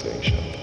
sensation.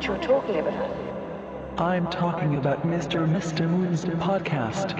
what you're talking about. I'm talking about Mr. Mr. Moon's podcast.